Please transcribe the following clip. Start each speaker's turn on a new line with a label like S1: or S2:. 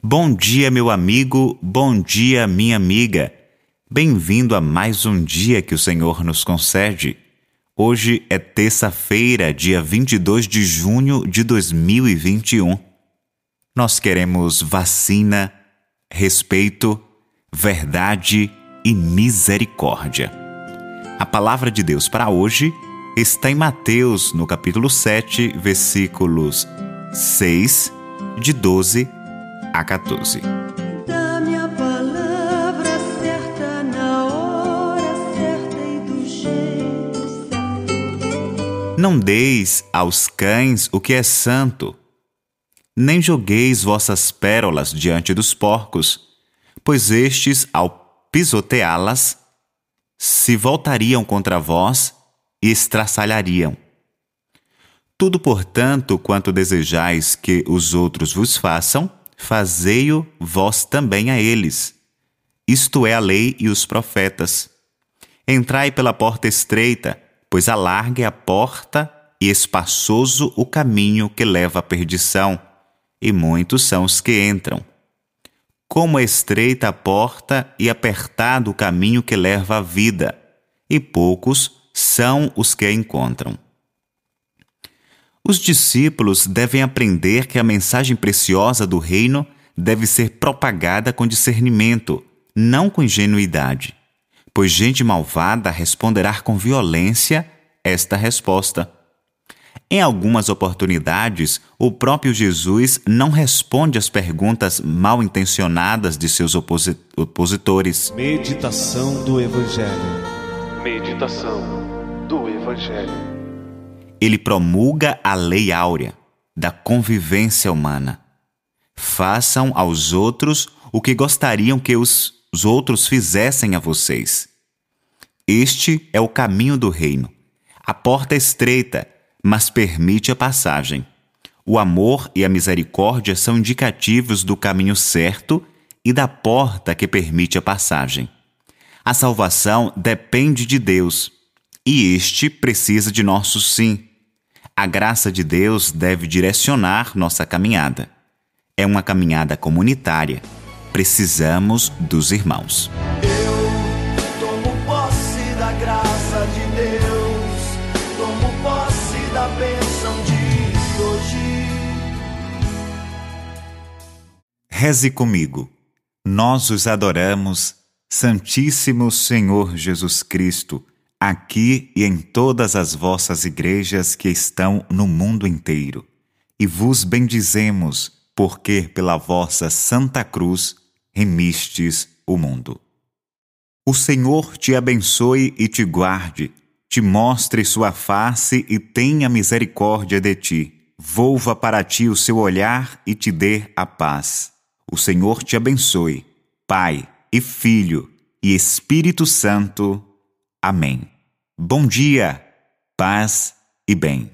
S1: Bom dia, meu amigo, bom dia, minha amiga. Bem-vindo a mais um dia que o Senhor nos concede. Hoje é terça-feira, dia 22 de junho de 2021. Nós queremos vacina, respeito, verdade e misericórdia. A palavra de Deus para hoje está em Mateus, no capítulo 7, versículos 6, de 12 a 14.
S2: Dá-me a palavra certa na hora certa e do jeito certo.
S1: Não deis aos cães o que é santo, nem jogueis vossas pérolas diante dos porcos, pois estes, ao pisoteá-las, se voltariam contra vós e estraçalhariam. Tudo, portanto, quanto desejais que os outros vos façam, fazei-o vós também a eles. Isto é a lei e os profetas. Entrai pela porta estreita, pois alarga é a porta e espaçoso o caminho que leva à perdição, e muitos são os que entram. Como é estreita a porta e apertado o caminho que leva à vida, e poucos são os que a encontram. Os discípulos devem aprender que a mensagem preciosa do reino deve ser propagada com discernimento, não com ingenuidade, pois gente malvada responderá com violência esta resposta. Em algumas oportunidades, o próprio Jesus não responde às perguntas mal intencionadas de seus oposi opositores.
S3: Meditação do Evangelho. Meditação do Evangelho.
S1: Ele promulga a lei áurea da convivência humana. Façam aos outros o que gostariam que os, os outros fizessem a vocês. Este é o caminho do reino. A porta é estreita, mas permite a passagem. O amor e a misericórdia são indicativos do caminho certo e da porta que permite a passagem. A salvação depende de Deus e este precisa de nosso sim. A graça de Deus deve direcionar nossa caminhada. É uma caminhada comunitária. Precisamos dos irmãos.
S4: Eu tomo posse da graça de Deus, tomo posse da bênção de hoje.
S1: Reze comigo. Nós os adoramos, Santíssimo Senhor Jesus Cristo aqui e em todas as vossas igrejas que estão no mundo inteiro. E vos bendizemos, porque pela vossa Santa Cruz remistes o mundo. O Senhor te abençoe e te guarde, te mostre sua face e tenha misericórdia de ti. Volva para ti o seu olhar e te dê a paz. O Senhor te abençoe, Pai e Filho e Espírito Santo. Amém. Bom dia, paz e bem.